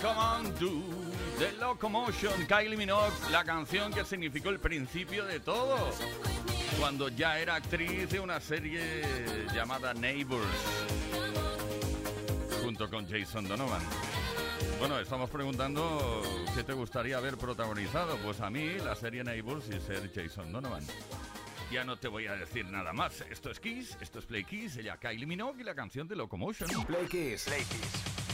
Come on, do The Locomotion, Kylie Minogue, la canción que significó el principio de todo. Cuando ya era actriz de una serie llamada Neighbors, junto con Jason Donovan. Bueno, estamos preguntando qué te gustaría haber protagonizado. Pues a mí, la serie Neighbors y ser Jason Donovan. Ya no te voy a decir nada más. Esto es Kiss, esto es Play Kiss, ella Kylie Minogue y la canción de Locomotion. Play Kiss. Play.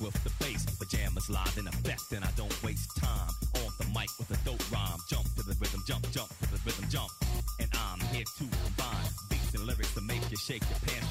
rock with the bass. Pajamas live in effect, and I don't waste time. On the mic with a dope rhyme. Jump to the rhythm, jump, jump to the rhythm, jump. And I'm here to combine beats and lyrics to make you shake your pants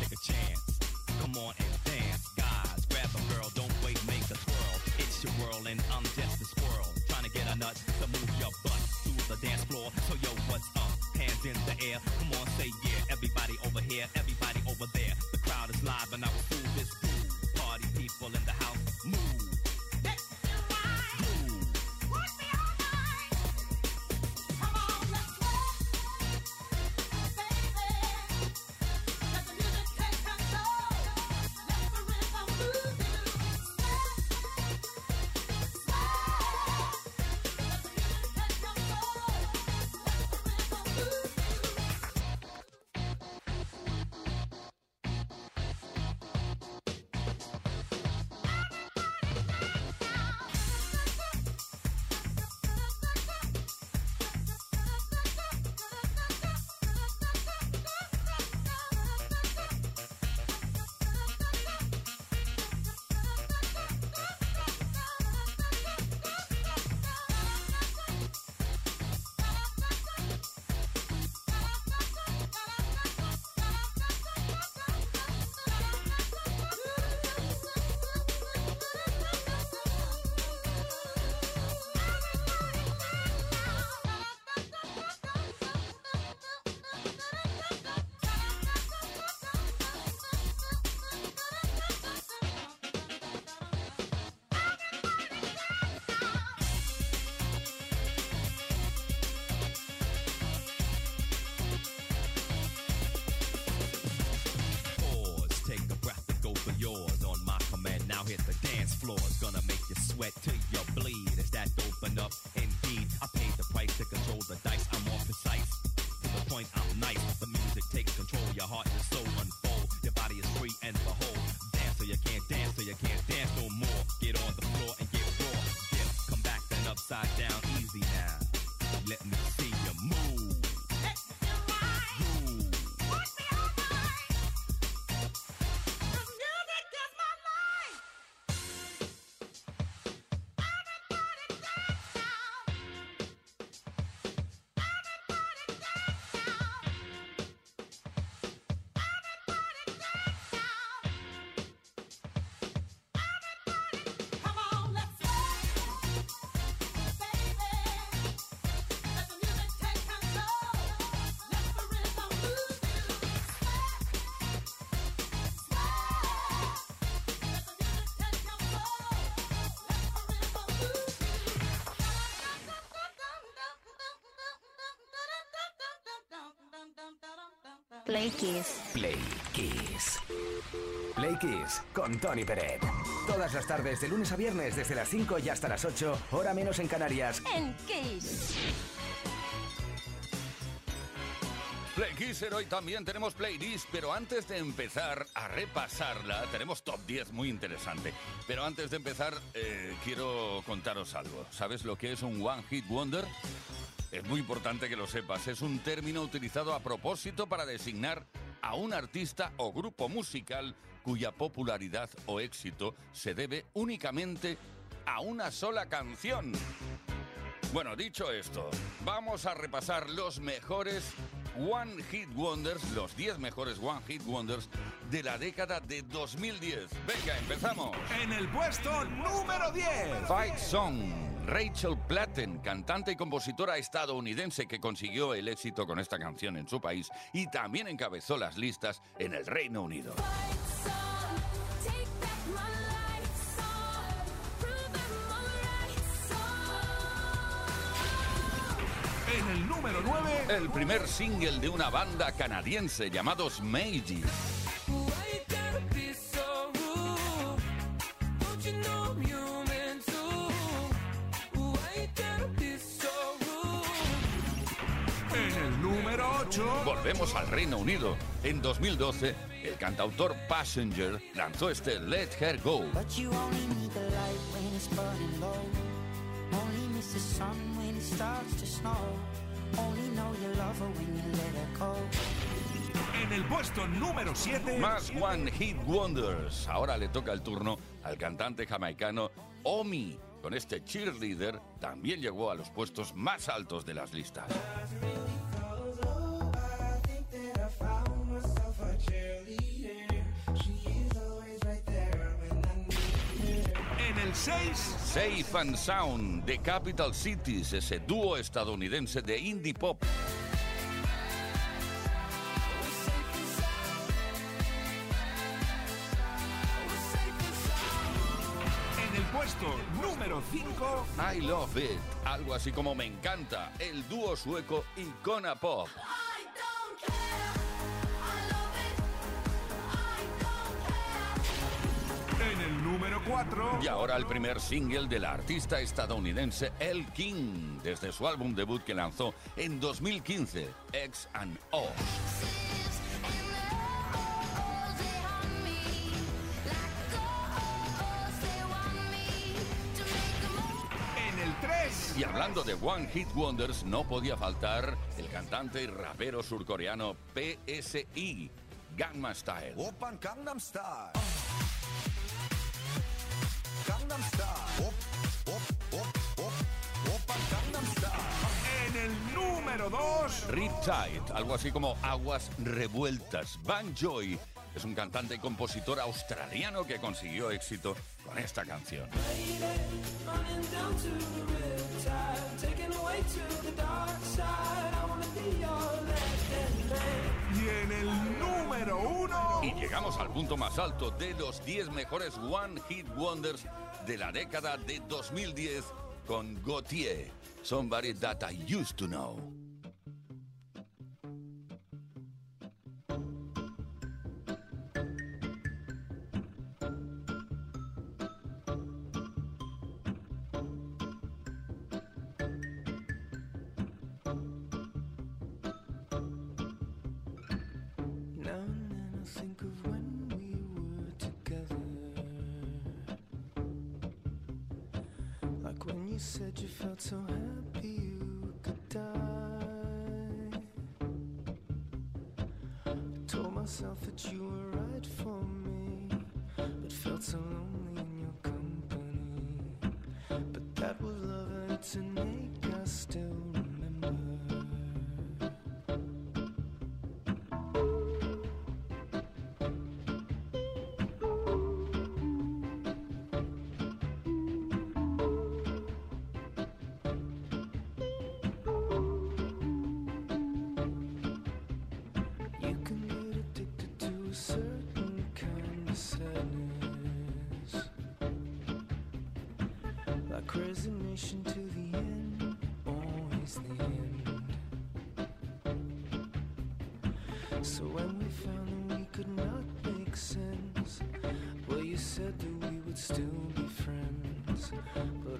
Play Kiss. Play Kiss. Play Kiss con Tony Peret. Todas las tardes, de lunes a viernes, desde las 5 y hasta las 8, hora menos en Canarias. En Kiss. Play Kisser, hoy también tenemos playlist, pero antes de empezar a repasarla, tenemos top 10 muy interesante. Pero antes de empezar, eh, quiero contaros algo. ¿Sabes lo que es un One Hit Wonder? Es muy importante que lo sepas. Es un término utilizado a propósito para designar a un artista o grupo musical cuya popularidad o éxito se debe únicamente a una sola canción. Bueno, dicho esto, vamos a repasar los mejores One Hit Wonders, los 10 mejores One Hit Wonders de la década de 2010. Venga, empezamos. En el puesto número 10. Fight Song. Rachel Platten, cantante y compositora estadounidense que consiguió el éxito con esta canción en su país y también encabezó las listas en el Reino Unido. En el número 9. El primer single de una banda canadiense llamados Meiji. Volvemos al Reino Unido. En 2012, el cantautor Passenger lanzó este Let Her Go. But you only need the light when it's burning low. Only miss the sun when it starts to snow. Only know you love her when you let her go. En el puesto número 7. Más One Hit Wonders. Ahora le toca el turno al cantante jamaicano Omi. Con este cheerleader también llegó a los puestos más altos de las listas. En el 6. Safe and Sound de Capital Cities, ese dúo estadounidense de indie pop. En el puesto número 5. I Love It, algo así como Me encanta, el dúo sueco Icona Pop. I don't care. número 4. Y ahora el primer single de la artista estadounidense El King, desde su álbum debut que lanzó en 2015, X and O's. Y hablando de One Hit Wonders, no podía faltar el cantante y rapero surcoreano PSI, Gangnam Style. Open Gangnam Style. Riptide, algo así como aguas revueltas. Van Joy es un cantante y compositor australiano que consiguió éxito con esta canción. Y en el número 1. Y llegamos al punto más alto de los 10 mejores One Hit Wonders de la década de 2010 con Gautier, Somebody That I Used to Know. So when we found that we could not make sense, well, you said that we would still be friends. But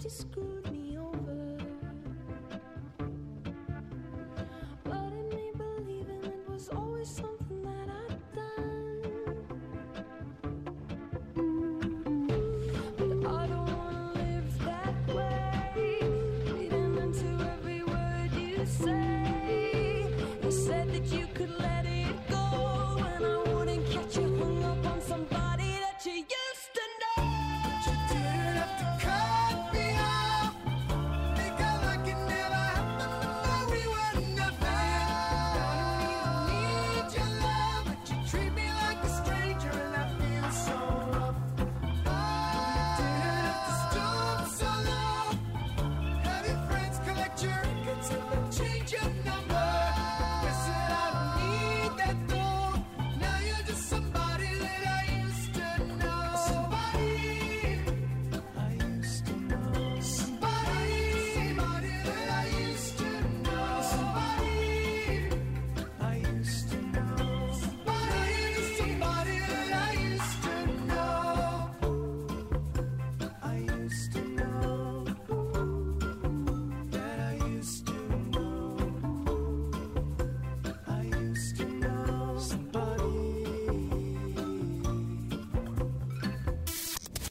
just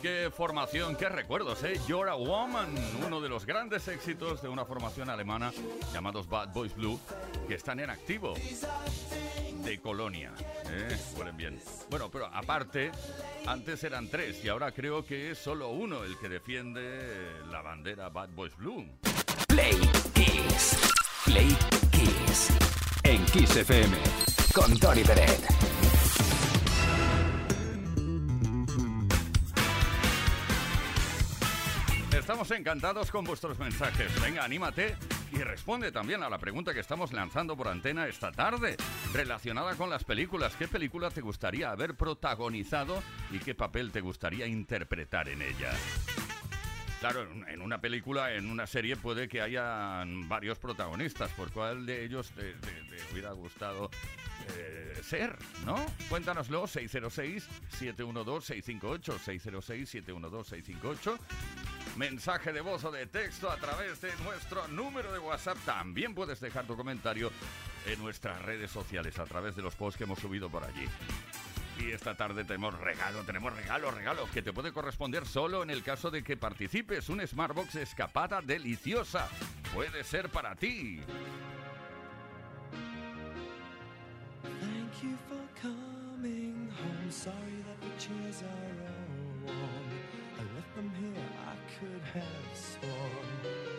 Qué formación, qué recuerdos, ¿eh? You're a Woman, uno de los grandes éxitos de una formación alemana llamados Bad Boys Blue, que están en activo de Colonia. ¿eh? Bien. Bueno, pero aparte, antes eran tres y ahora creo que es solo uno el que defiende la bandera Bad Boys Blue. Play Kiss. Play Kiss. En Kiss FM. Con Tony Peret. Estamos encantados con vuestros mensajes. Venga, anímate y responde también a la pregunta que estamos lanzando por antena esta tarde, relacionada con las películas. ¿Qué película te gustaría haber protagonizado y qué papel te gustaría interpretar en ella? Claro, en una película, en una serie puede que hayan varios protagonistas. ¿Por cuál de ellos te hubiera gustado eh, ser? ¿No? Cuéntanoslo, 606-712-658, 606-712-658. Mensaje de voz o de texto a través de nuestro número de WhatsApp. También puedes dejar tu comentario en nuestras redes sociales a través de los posts que hemos subido por allí. Y esta tarde tenemos regalo, tenemos regalo, regalo, que te puede corresponder solo en el caso de que participes. Un Smartbox escapada deliciosa. Puede ser para ti. Thank you for coming home. Sorry that the chairs are all warm. I left them here, I could have sworn.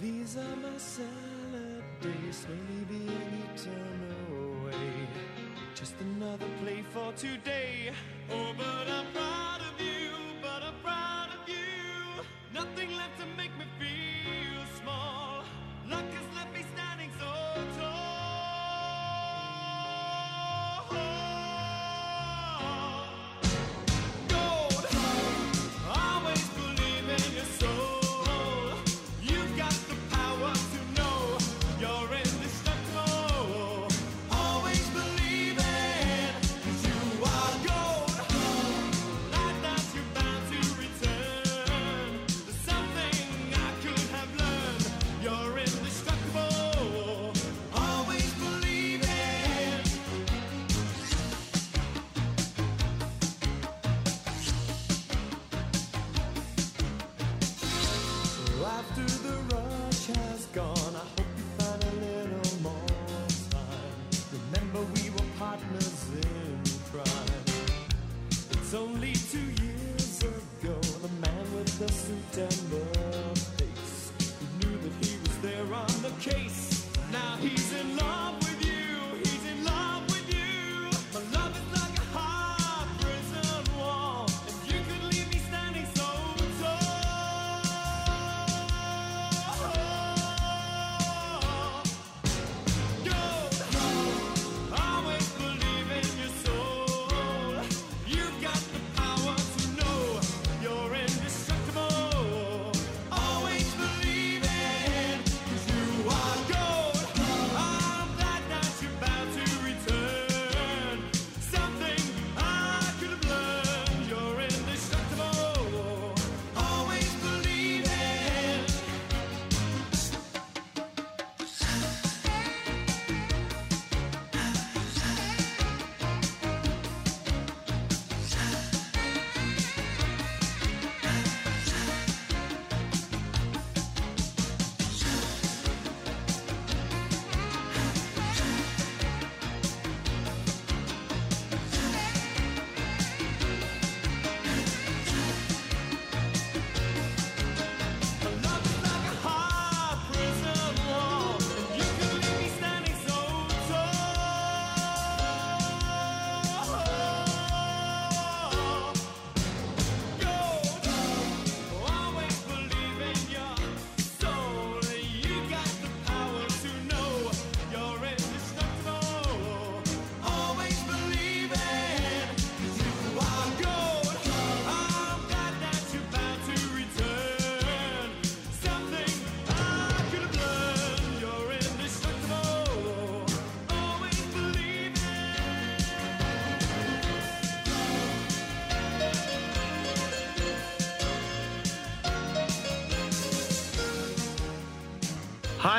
These are my salad days, slowly being eaten away. Just another play for today. Oh, but I'm proud of you, but I'm proud of you. Nothing left to make me feel small. Luck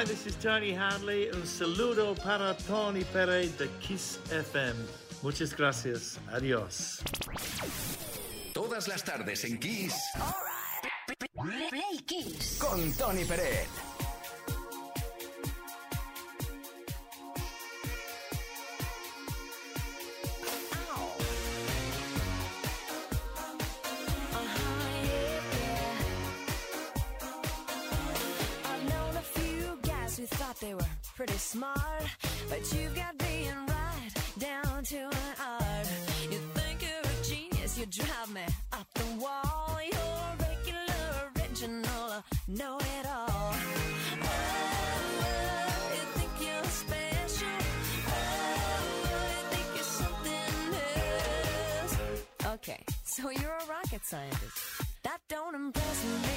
Hi, this is Tony Hanley. Un saludo para Tony Pérez de Kiss FM. Muchas gracias. Adiós. Todas las tardes en Kiss. Kiss. Con Tony Pérez. they were pretty smart, but you've got being right down to an art. You think you're a genius, you drive me up the wall. You're regular, original, know it all. Okay, so you're a rocket scientist. That don't impress me.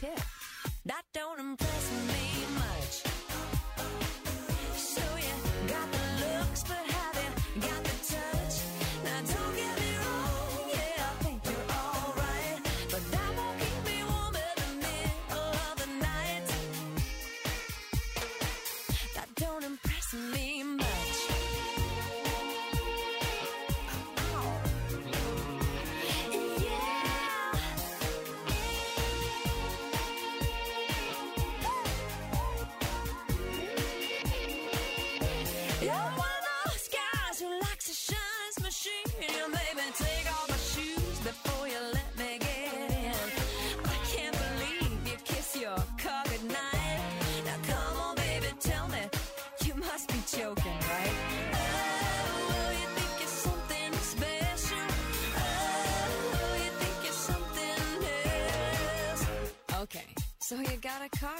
pick. got a car.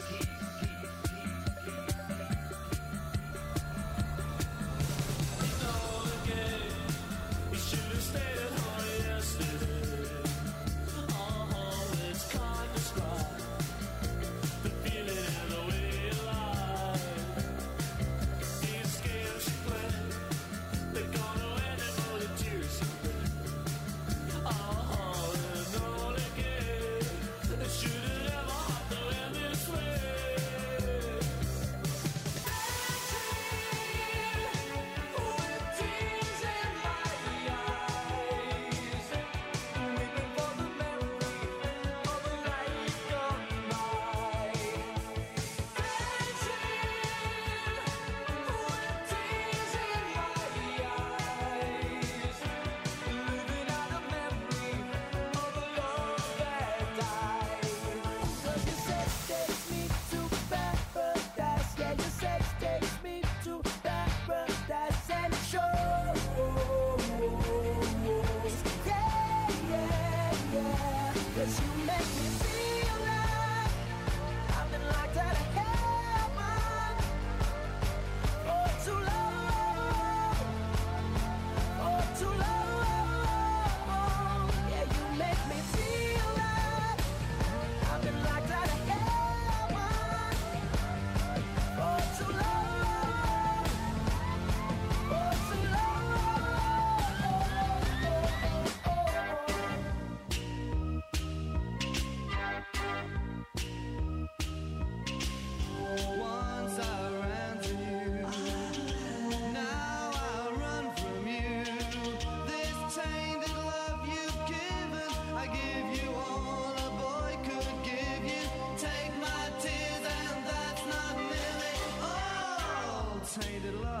Tainted love.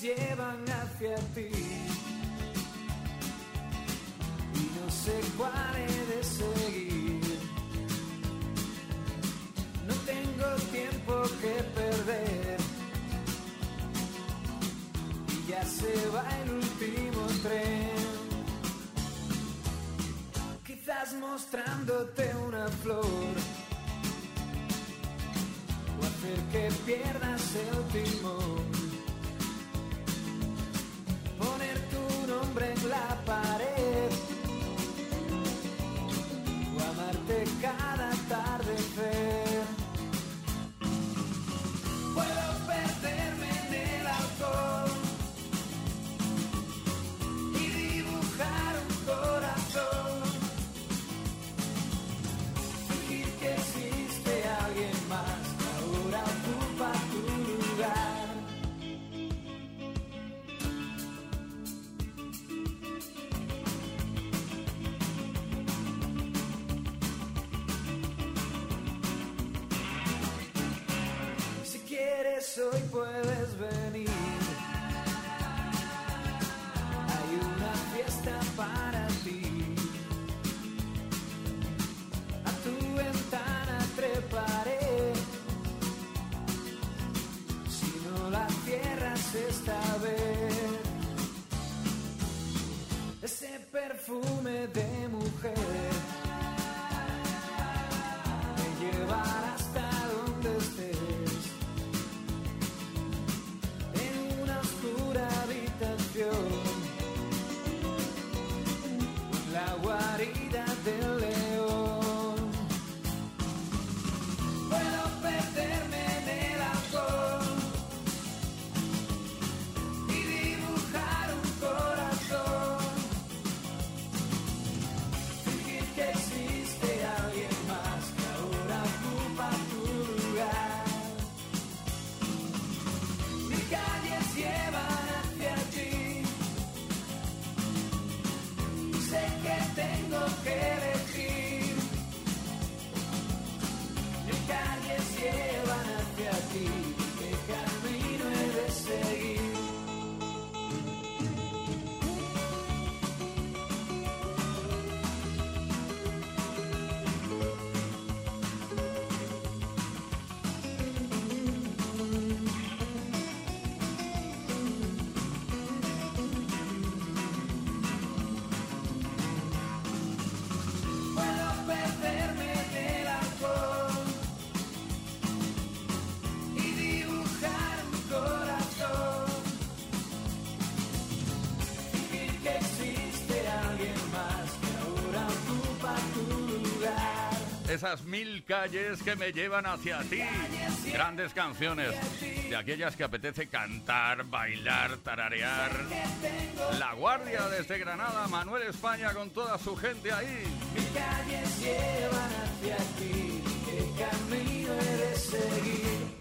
Llevan hacia ti. Y no sé cuál he de seguir. No tengo tiempo que perder. Y ya se va el último tren. Quizás mostrándote una flor. O hacer que pierdas el timón. Ese perfume de mujer Esas mil calles que me llevan hacia ti. Grandes canciones. De aquellas que apetece cantar, bailar, tararear. La Guardia desde Granada, Manuel España con toda su gente ahí. Mis calles llevan hacia ti. ¿Qué camino he de seguir?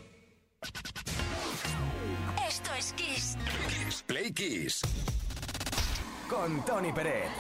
Esto es Kiss. Play Kiss. Con Tony Peret.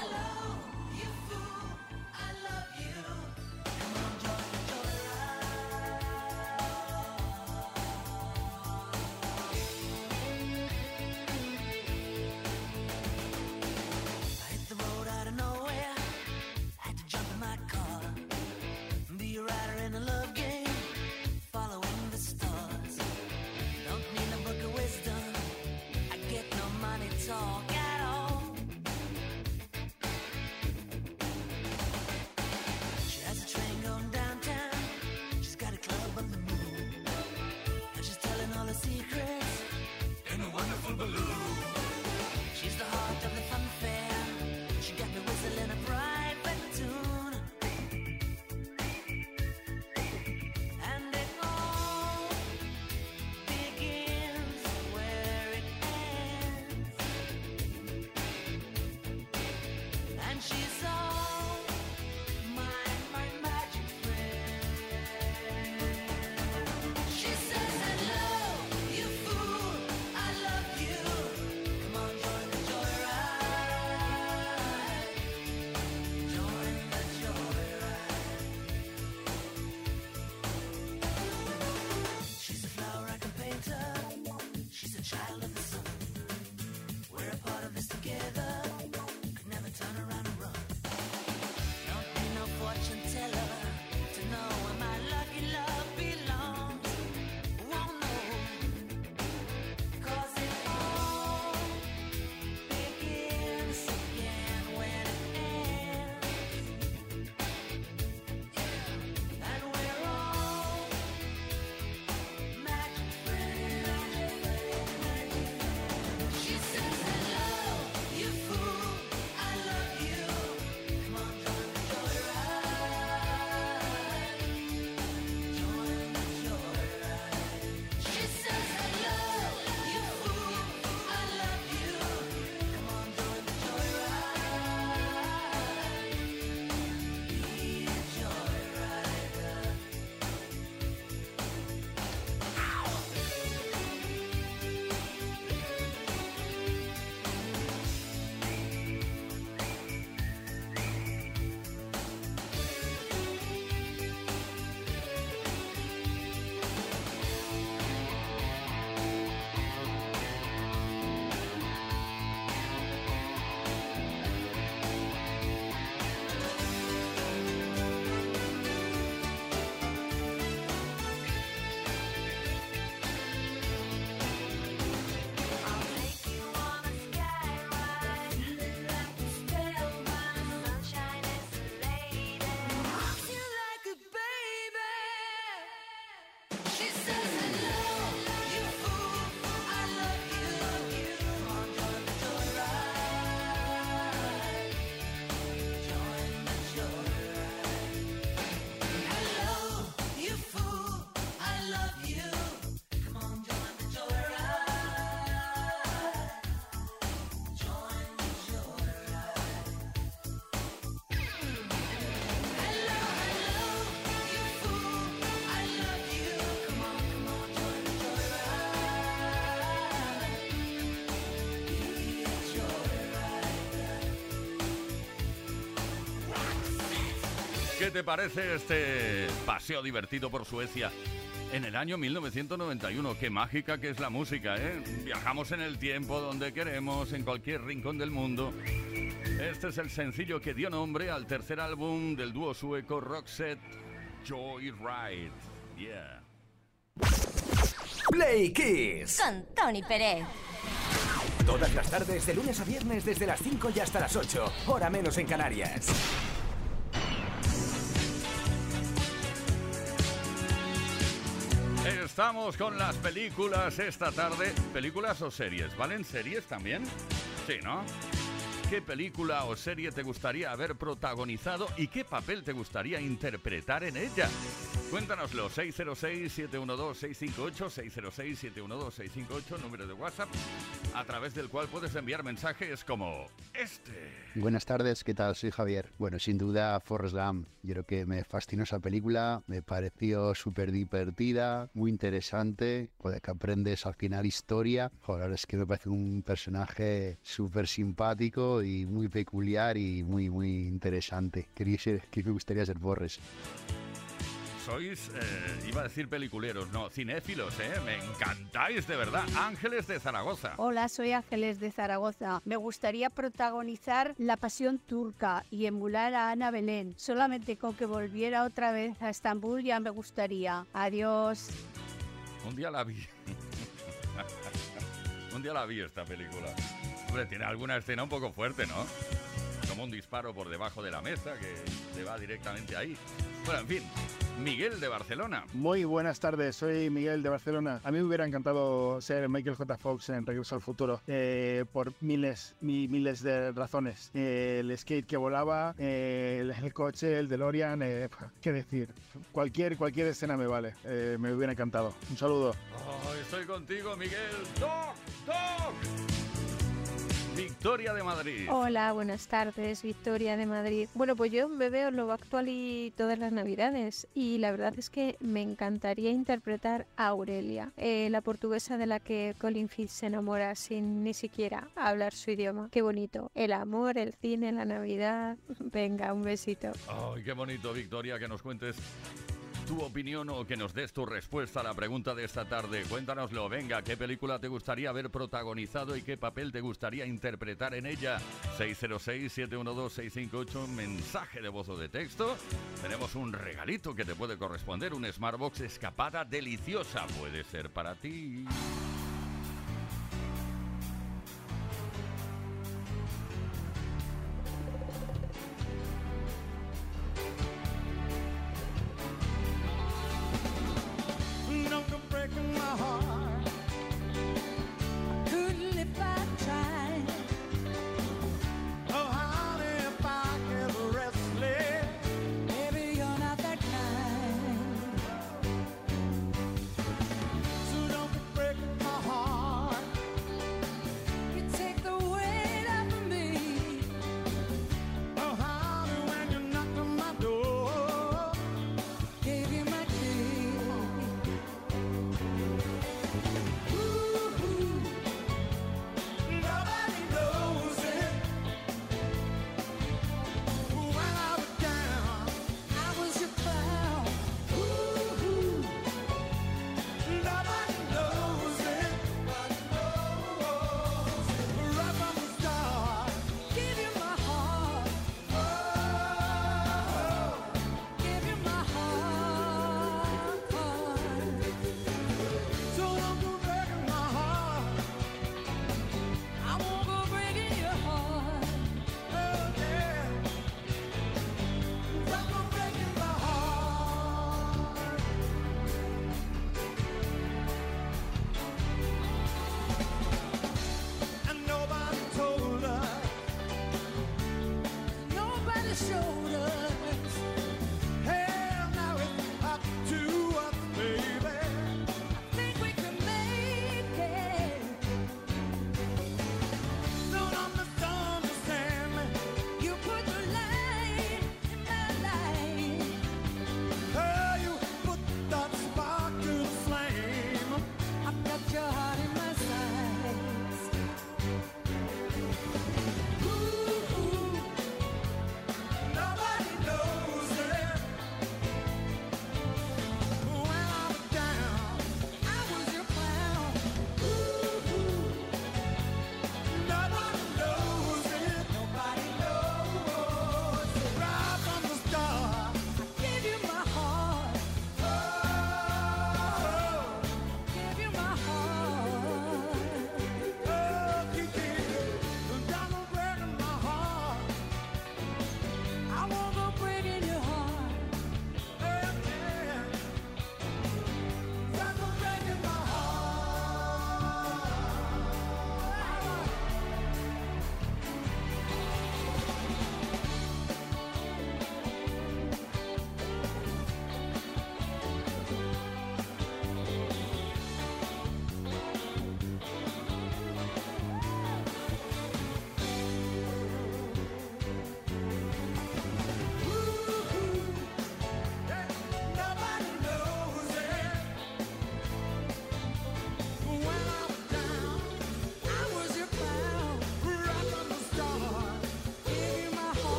¿Qué te parece este paseo divertido por Suecia? En el año 1991, qué mágica que es la música, ¿eh? Viajamos en el tiempo donde queremos, en cualquier rincón del mundo. Este es el sencillo que dio nombre al tercer álbum del dúo sueco Roxette, Joyride. Yeah. Play Kiss. Con Tony Pérez. Todas las tardes, de lunes a viernes, desde las 5 y hasta las 8, hora menos en Canarias. Estamos con las películas esta tarde. ¿Películas o series? ¿Valen series también? Sí, ¿no? ¿Qué película o serie te gustaría haber protagonizado y qué papel te gustaría interpretar en ella? Cuéntanoslo, 606-712-658, 606-712-658, número de WhatsApp, a través del cual puedes enviar mensajes como este. Buenas tardes, ¿qué tal? Soy Javier. Bueno, sin duda Forrest Gump. Yo creo que me fascinó esa película, me pareció súper divertida, muy interesante, joder, que aprendes al final historia. Joder, es que me parece un personaje súper simpático y muy peculiar y muy, muy interesante. Quería ser, que me gustaría ser Forrest. Sois, eh, iba a decir peliculeros, no, cinéfilos, ¿eh? Me encantáis, de verdad. Ángeles de Zaragoza. Hola, soy Ángeles de Zaragoza. Me gustaría protagonizar La Pasión Turca y emular a Ana Belén. Solamente con que volviera otra vez a Estambul ya me gustaría. Adiós. Un día la vi. Un día la vi esta película. Hombre, tiene alguna escena un poco fuerte, ¿no? Como un disparo por debajo de la mesa que le va directamente ahí. Bueno, en fin, Miguel de Barcelona. Muy buenas tardes, soy Miguel de Barcelona. A mí me hubiera encantado ser Michael J. Fox en Regreso al Futuro eh, por miles, mi- miles de razones. Eh, el skate que volaba, eh, el, el coche, el DeLorean, eh, qué decir. Cualquier, cualquier escena me vale. Eh, me hubiera encantado. Un saludo. Oh, estoy contigo, Miguel. ¡Toc! ¡Toc! Victoria de Madrid. Hola, buenas tardes, Victoria de Madrid. Bueno, pues yo me veo Lobo Actual y todas las navidades y la verdad es que me encantaría interpretar a Aurelia, eh, la portuguesa de la que Colin Firth se enamora sin ni siquiera hablar su idioma. Qué bonito. El amor, el cine, la Navidad. Venga, un besito. Ay, qué bonito, Victoria, que nos cuentes tu opinión o que nos des tu respuesta a la pregunta de esta tarde. Cuéntanoslo, venga, ¿qué película te gustaría haber protagonizado y qué papel te gustaría interpretar en ella? 606-712-658, mensaje de voz o de texto. Tenemos un regalito que te puede corresponder, un Smartbox escapada deliciosa. Puede ser para ti.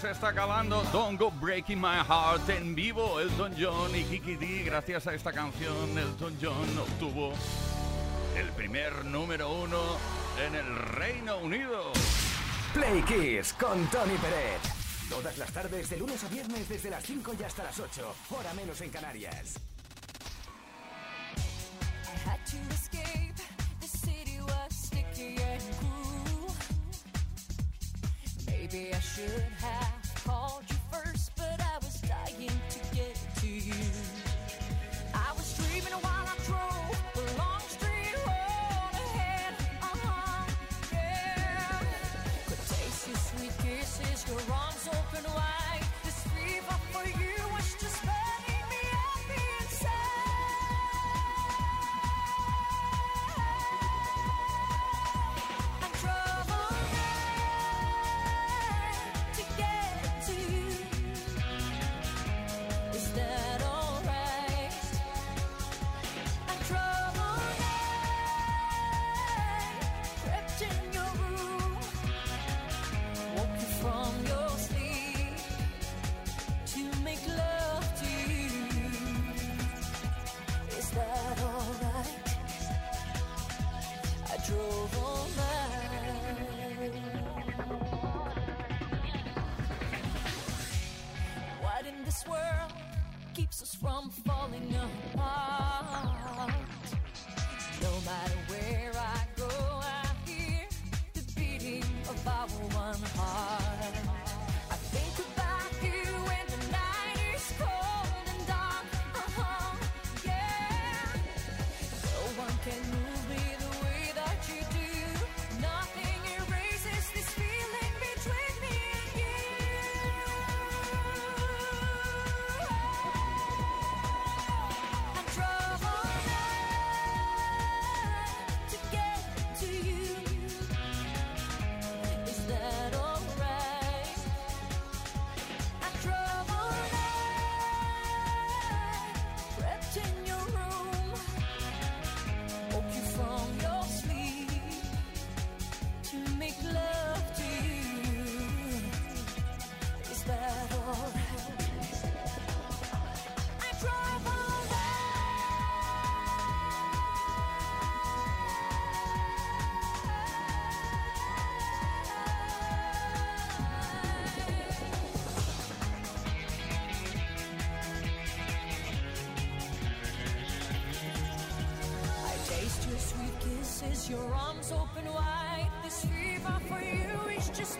Se está acabando. Don't Go Breaking My Heart en vivo. Elton John y Kiki D. Gracias a esta canción, Elton John obtuvo el primer número uno en el Reino Unido. Play Kiss con Tony Peret. Todas las tardes, de lunes a viernes, desde las 5 y hasta las 8. Hora menos en Canarias. Should have keeps us from falling apart? Kisses, your arms open wide. This fever for you is just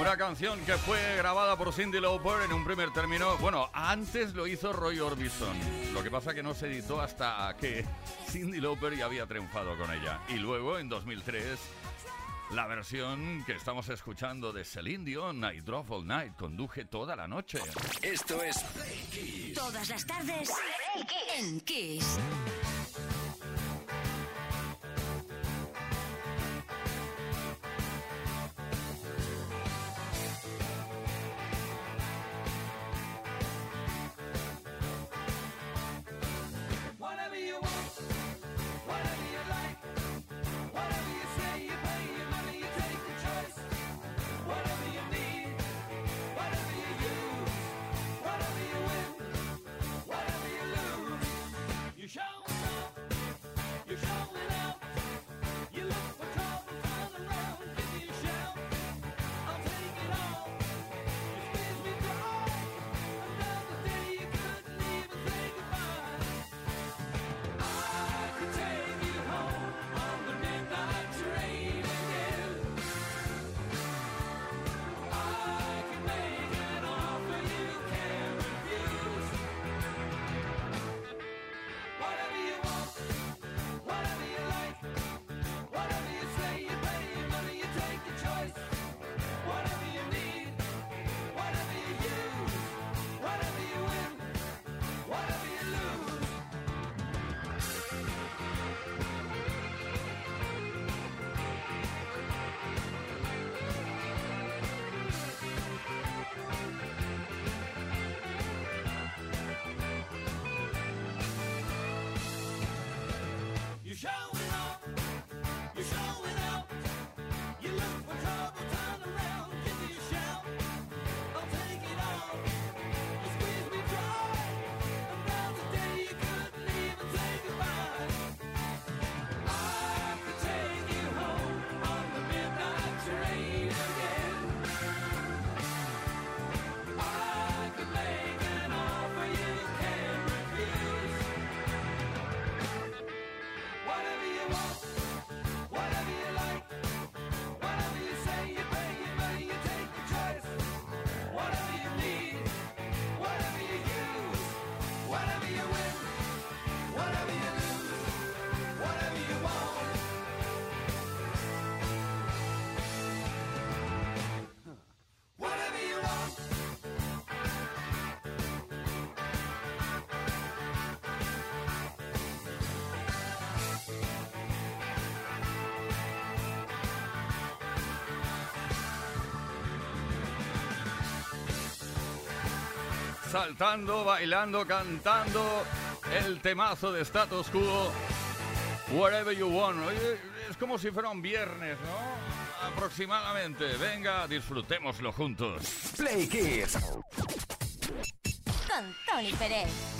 Una canción que fue grabada por Cindy Lauper en un primer término. Bueno, antes lo hizo Roy Orbison. Lo que pasa que no se editó hasta que Cindy Lauper ya había triunfado con ella. Y luego, en 2003, la versión que estamos escuchando de Celine Dion, I Drove All Night, conduje toda la noche. Esto es Play Kiss. Todas las tardes en Kiss. saltando, bailando, cantando el temazo de status quo. Whatever you want. Es como si fuera un viernes, ¿no? Aproximadamente. Venga, disfrutémoslo juntos. Play Kids. Con Tony Pérez.